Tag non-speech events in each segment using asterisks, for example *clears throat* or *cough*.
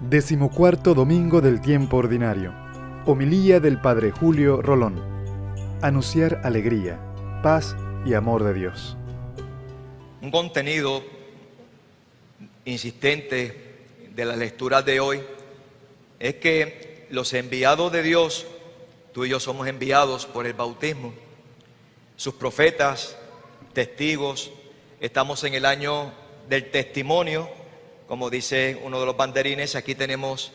Decimocuarto domingo del tiempo ordinario. Homilía del Padre Julio Rolón. Anunciar alegría, paz y amor de Dios. Un contenido insistente de la lectura de hoy es que los enviados de Dios, tú y yo somos enviados por el bautismo, sus profetas, testigos, estamos en el año del testimonio, como dice uno de los banderines, aquí tenemos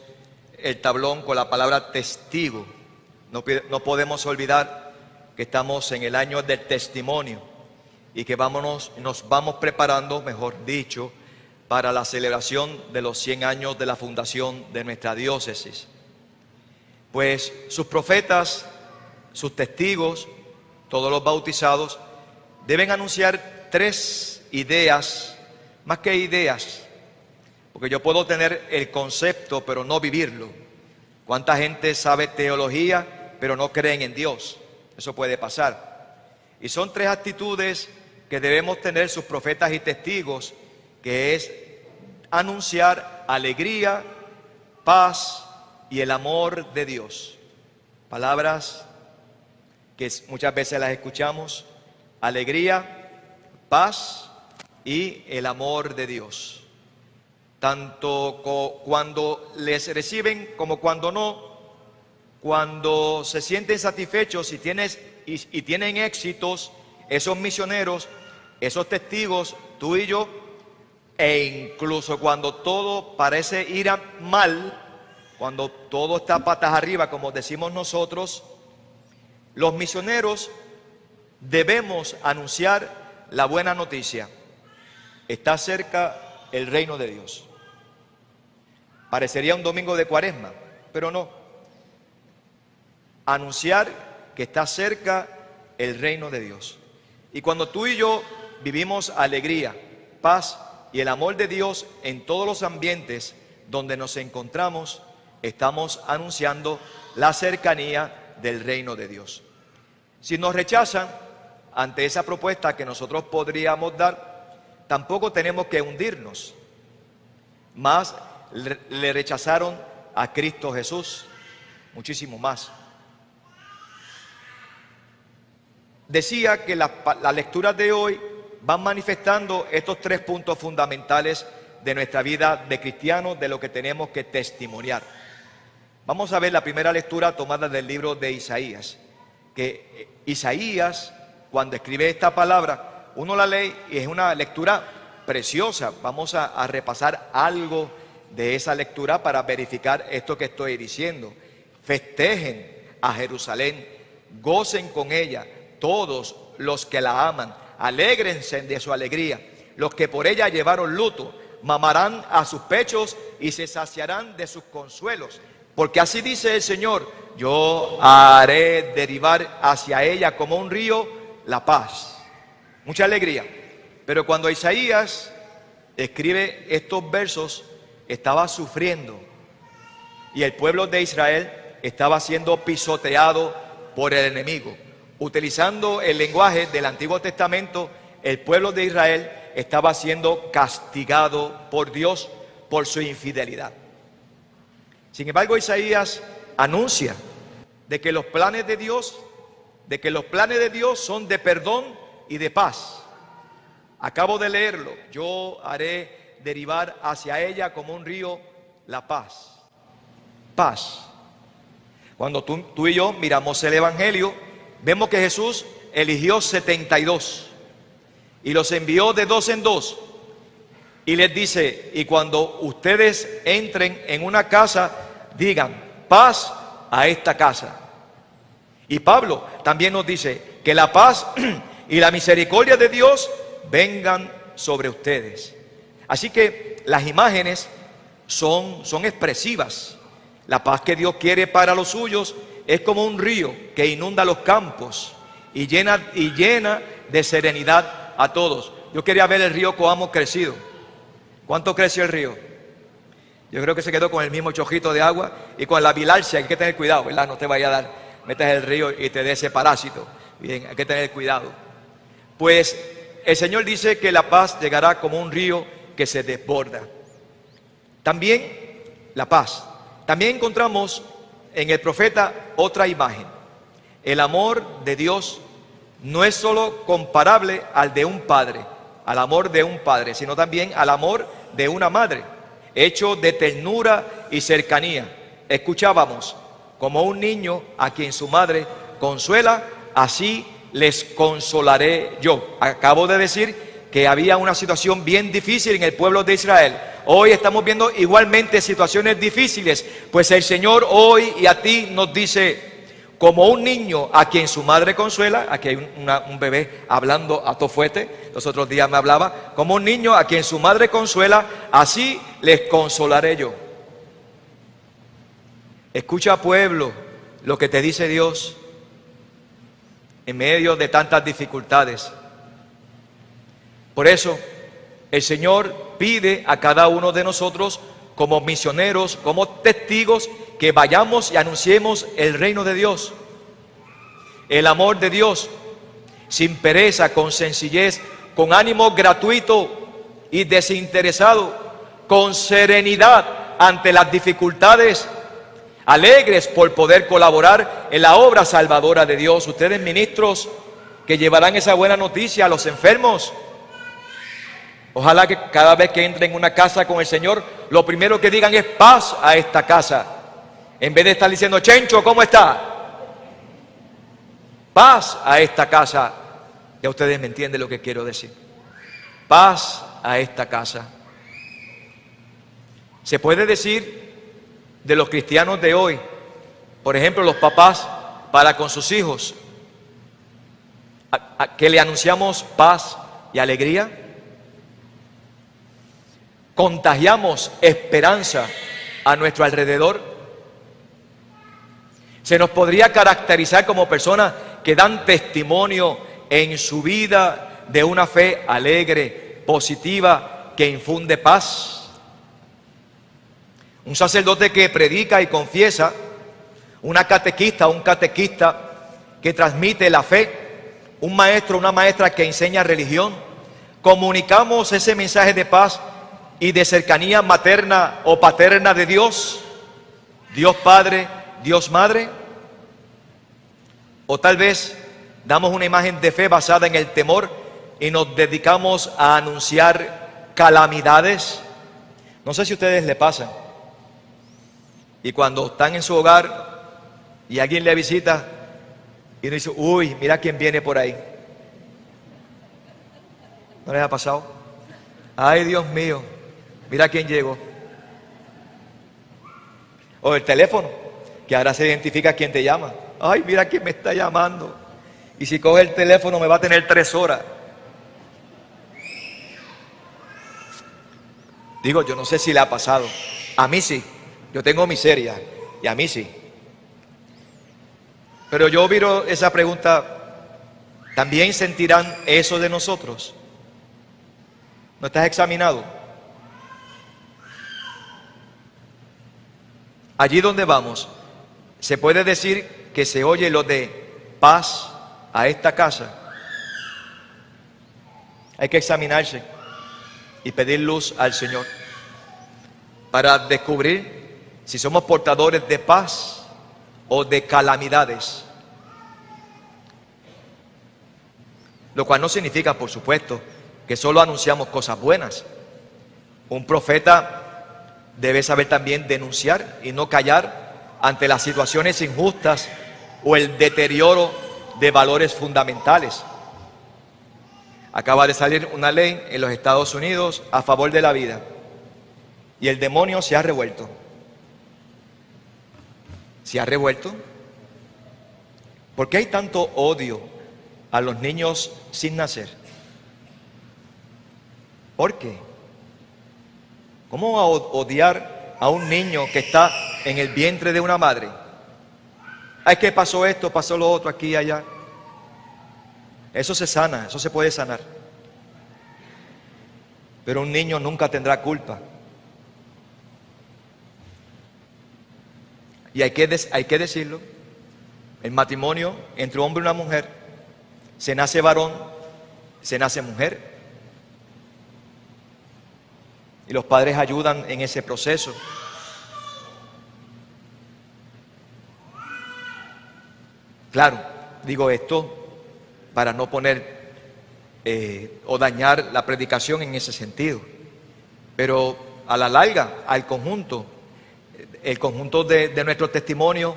el tablón con la palabra testigo. No, no podemos olvidar que estamos en el año del testimonio y que vámonos, nos vamos preparando, mejor dicho, para la celebración de los 100 años de la fundación de nuestra diócesis. Pues sus profetas, sus testigos, todos los bautizados, deben anunciar tres ideas, más que ideas, porque yo puedo tener el concepto pero no vivirlo. ¿Cuánta gente sabe teología pero no creen en Dios? Eso puede pasar. Y son tres actitudes que debemos tener sus profetas y testigos, que es anunciar alegría, paz y el amor de Dios. Palabras que muchas veces las escuchamos, alegría, paz y el amor de Dios tanto cuando les reciben como cuando no, cuando se sienten satisfechos y, tienes, y, tienen éxitos, esos misioneros, esos testigos, tú y yo, e incluso cuando todo parece ir mal, cuando todo está patas arriba, como decimos nosotros, los misioneros debemos anunciar la buena noticia. Está cerca el reino de Dios. Parecería un domingo de cuaresma, pero no. Anunciar que está cerca el reino de Dios. Y cuando tú y yo vivimos alegría, paz y el amor de Dios en todos los ambientes donde nos encontramos, estamos anunciando la cercanía del reino de Dios. Si nos rechazan ante esa propuesta que nosotros podríamos dar, tampoco tenemos que hundirnos. Más le rechazaron a Cristo Jesús, muchísimo más. Decía que las la lecturas de hoy van manifestando estos tres puntos fundamentales de nuestra vida de cristianos, de lo que tenemos que testimoniar. Vamos a ver la primera lectura tomada del libro de Isaías, que Isaías, cuando escribe esta palabra, uno la lee y es una lectura preciosa. Vamos a repasar algo de esa lectura para verificar esto que estoy diciendo. Festejen a Jerusalén, gocen con ella todos los que la aman, alégrense de su alegría. Los que por ella llevaron luto, mamarán a sus pechos y se saciarán de sus consuelos. Porque así dice el Señor, yo haré derivar hacia ella como un río la paz. Mucha alegría. Pero cuando Isaías escribe estos versos, estaba sufriendo y el pueblo de Israel estaba siendo pisoteado por el enemigo. Utilizando el lenguaje del Antiguo Testamento, el pueblo de Israel estaba siendo castigado por Dios por su infidelidad. Sin embargo, Isaías anuncia de que los planes de Dios, de que los planes de Dios son de perdón y de paz. Acabo de leerlo. Yo haré derivar hacia ella como un río la paz. Paz. Cuando tú, tú y yo miramos el Evangelio, vemos que Jesús eligió 72 y los envió de dos en dos. Y les dice, y cuando ustedes entren en una casa, digan, paz a esta casa. Y Pablo también nos dice, que la paz *clears throat* y la misericordia de Dios vengan sobre ustedes. Así que las imágenes son, son expresivas. La paz que Dios quiere para los suyos es como un río que inunda los campos y llena, y llena de serenidad a todos. Yo quería ver el río Coamo crecido. ¿Cuánto creció el río? Yo creo que se quedó con el mismo chojito de agua y con la bilarcia. Hay que tener cuidado, ¿verdad? No te vaya a dar, metes el río y te dé ese parásito. Bien, hay que tener cuidado. Pues el Señor dice que la paz llegará como un río que se desborda. También la paz. También encontramos en el profeta otra imagen. El amor de Dios no es solo comparable al de un padre, al amor de un padre, sino también al amor de una madre, hecho de ternura y cercanía. Escuchábamos, como un niño a quien su madre consuela, así les consolaré yo. Acabo de decir que había una situación bien difícil en el pueblo de Israel. Hoy estamos viendo igualmente situaciones difíciles, pues el Señor hoy y a ti nos dice, como un niño a quien su madre consuela, aquí hay un bebé hablando a tofuete, los otros días me hablaba, como un niño a quien su madre consuela, así les consolaré yo. Escucha pueblo lo que te dice Dios en medio de tantas dificultades. Por eso el Señor pide a cada uno de nosotros como misioneros, como testigos, que vayamos y anunciemos el reino de Dios, el amor de Dios, sin pereza, con sencillez, con ánimo gratuito y desinteresado, con serenidad ante las dificultades, alegres por poder colaborar en la obra salvadora de Dios. Ustedes ministros que llevarán esa buena noticia a los enfermos, Ojalá que cada vez que entren en una casa con el Señor, lo primero que digan es paz a esta casa. En vez de estar diciendo, Chencho, ¿cómo está? Paz a esta casa. Ya ustedes me entienden lo que quiero decir. Paz a esta casa. Se puede decir de los cristianos de hoy, por ejemplo, los papás para con sus hijos, que le anunciamos paz y alegría contagiamos esperanza a nuestro alrededor. Se nos podría caracterizar como personas que dan testimonio en su vida de una fe alegre, positiva, que infunde paz. Un sacerdote que predica y confiesa, una catequista, un catequista que transmite la fe, un maestro, una maestra que enseña religión. Comunicamos ese mensaje de paz y de cercanía materna o paterna de Dios, Dios Padre, Dios Madre, o tal vez damos una imagen de fe basada en el temor y nos dedicamos a anunciar calamidades. No sé si a ustedes le pasan. Y cuando están en su hogar y alguien le visita y dice, uy, mira quién viene por ahí. ¿No les ha pasado? Ay, Dios mío, Mira quién llegó. O el teléfono, que ahora se identifica quién te llama. Ay, mira quién me está llamando. Y si coge el teléfono me va a tener tres horas. Digo, yo no sé si le ha pasado. A mí sí. Yo tengo miseria. Y a mí sí. Pero yo viro esa pregunta. ¿También sentirán eso de nosotros? ¿No estás examinado? Allí donde vamos, se puede decir que se oye lo de paz a esta casa. Hay que examinarse y pedir luz al Señor para descubrir si somos portadores de paz o de calamidades. Lo cual no significa, por supuesto, que solo anunciamos cosas buenas. Un profeta debe saber también denunciar y no callar ante las situaciones injustas o el deterioro de valores fundamentales. Acaba de salir una ley en los Estados Unidos a favor de la vida y el demonio se ha revuelto. Se ha revuelto. ¿Por qué hay tanto odio a los niños sin nacer? ¿Por qué? ¿Cómo va a odiar a un niño que está en el vientre de una madre? Ay, que pasó esto, pasó lo otro, aquí y allá. Eso se sana, eso se puede sanar. Pero un niño nunca tendrá culpa. Y hay que, hay que decirlo, el matrimonio entre un hombre y una mujer, se nace varón, se nace mujer. Y los padres ayudan en ese proceso. Claro, digo esto para no poner eh, o dañar la predicación en ese sentido, pero a la larga, al conjunto, el conjunto de, de nuestro testimonio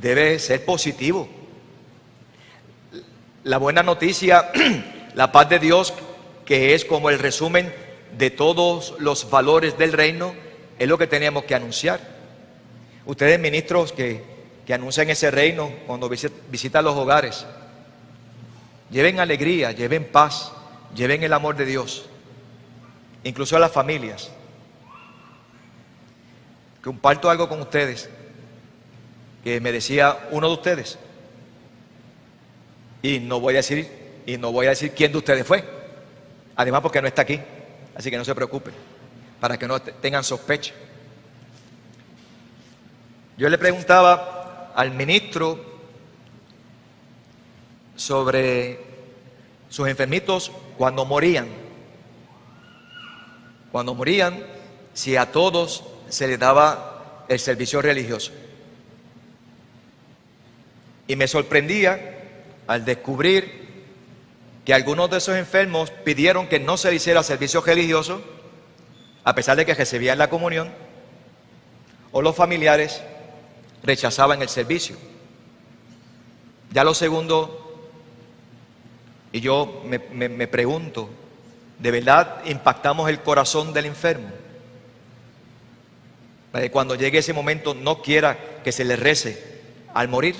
debe ser positivo. La buena noticia, *clears throat* la paz de Dios, que es como el resumen de todos los valores del reino, es lo que tenemos que anunciar. Ustedes ministros que, que anuncian ese reino cuando visitan los hogares, lleven alegría, lleven paz, lleven el amor de Dios, incluso a las familias. Comparto algo con ustedes que me decía uno de ustedes. Y no voy a decir, y no voy a decir quién de ustedes fue. Además porque no está aquí. Así que no se preocupen, para que no tengan sospecha. Yo le preguntaba al ministro sobre sus enfermitos cuando morían. Cuando morían, si a todos se les daba el servicio religioso. Y me sorprendía al descubrir que algunos de esos enfermos pidieron que no se hiciera servicio religioso, a pesar de que recibían la comunión, o los familiares rechazaban el servicio. Ya lo segundo, y yo me, pregunto, ¿de verdad impactamos el corazón del enfermo? Cuando llegue ese momento no quiera que se le rece al morir.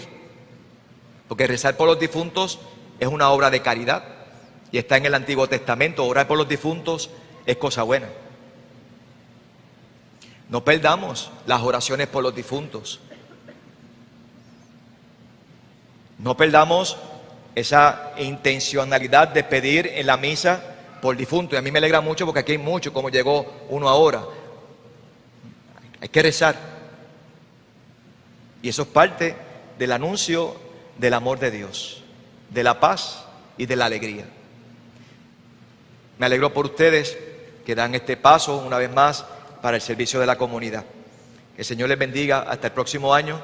Porque rezar por los difuntos es una obra de caridad. Y está en el Antiguo Testamento. Orar por los difuntos es cosa buena. No perdamos las oraciones por los difuntos. No perdamos esa intencionalidad de pedir en la misa por difunto. Y a mí me alegra mucho porque aquí hay mucho, como llegó uno ahora. Hay que rezar. Y eso es parte del anuncio del amor de Dios, de la paz y de la alegría. Me alegro por ustedes que dan este paso una vez más para el servicio de la comunidad. Que el Señor les bendiga hasta el próximo año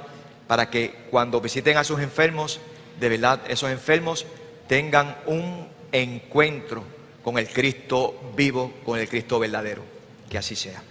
para que cuando visiten a sus enfermos, de verdad esos enfermos tengan un encuentro con el Cristo vivo, con el Cristo verdadero. Que así sea.